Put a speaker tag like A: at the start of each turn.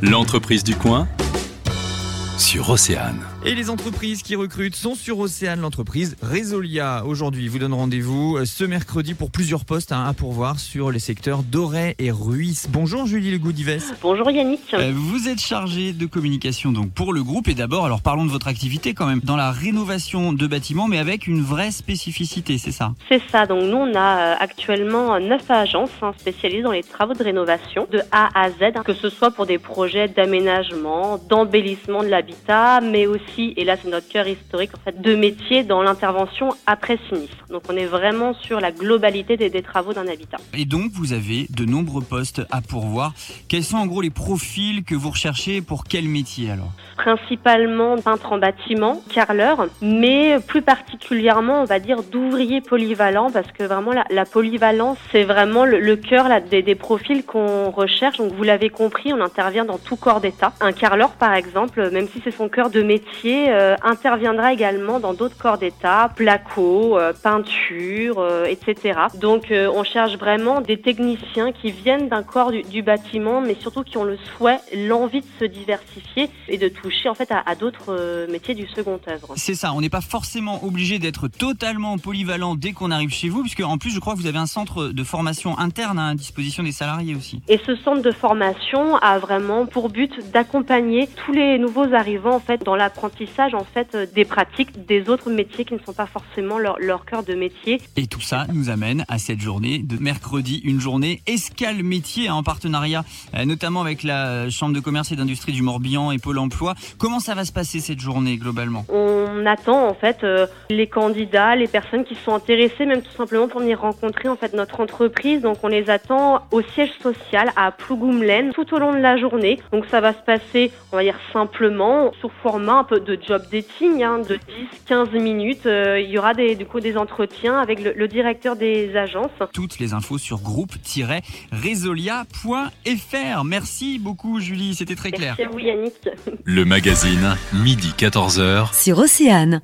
A: L'entreprise du coin sur Océane.
B: Et les entreprises qui recrutent sont sur Océane, l'entreprise Resolia. Aujourd'hui, vous donne rendez-vous euh, ce mercredi pour plusieurs postes hein, à pourvoir sur les secteurs d'Auray et Ruisse. Bonjour Julie Le Goudives.
C: Bonjour Yannick.
B: Euh, vous êtes chargée de communication donc pour le groupe et d'abord, alors parlons de votre activité quand même, dans la rénovation de bâtiments mais avec une vraie spécificité, c'est ça?
C: C'est ça, donc nous on a euh, actuellement neuf agences hein, spécialisées dans les travaux de rénovation de A à Z, hein, que ce soit pour des projets d'aménagement, d'embellissement de la mais aussi, et là c'est notre cœur historique, en fait, de métiers dans l'intervention après sinistre. Donc on est vraiment sur la globalité des, des travaux d'un habitat.
B: Et donc vous avez de nombreux postes à pourvoir. Quels sont en gros les profils que vous recherchez pour quel métier alors?
C: Principalement peintre en bâtiment, carreleur, mais plus particulièrement on va dire d'ouvriers polyvalents parce que vraiment la, la polyvalence c'est vraiment le, le cœur là, des, des profils qu'on recherche. Donc vous l'avez compris, on intervient dans tout corps d'état. Un carreleur par exemple, même si c'est son cœur de métier, euh, interviendra également dans d'autres corps d'État, placo, euh, peinture, euh, etc. Donc on cherche vraiment des techniciens qui viennent d'un corps du, bâtiment, mais surtout qui ont le souhait, l'envie de se diversifier et de toucher en fait à, d'autres métiers du second œuvre.
B: C'est ça, on n'est pas forcément obligé d'être totalement polyvalent dès qu'on arrive chez vous, puisque en plus je crois que vous avez un centre de formation interne à disposition des salariés aussi.
C: Et ce centre de formation a vraiment pour but d'accompagner tous les nouveaux arrivants en fait dans l'apprentissage en fait euh, des pratiques des autres métiers qui ne sont pas forcément leur, leur cœur de métier.
B: Et tout ça nous amène à cette journée de mercredi, une journée escale métier hein, en partenariat euh, notamment avec la Chambre de commerce et d'industrie du Morbihan et Pôle emploi. Comment ça va se passer cette journée globalement?
C: On attend en fait euh, les candidats, les personnes qui sont intéressées même tout simplement pour venir rencontrer en fait notre entreprise. Donc on les attend au siège social à Plougoumlaine tout au long de la journée. Donc ça va se passer, on va dire simplement sous format un peu de job dating, hein, de 10-15 minutes. Euh, il y aura des, du coup des entretiens avec le, directeur des agences.
B: Toutes les infos sur groupe-resolia.fr. Merci beaucoup Julie, c'était très clair.
C: Merci à vous Yannick.
A: Le magazine, midi 14h.
D: Sur Océane.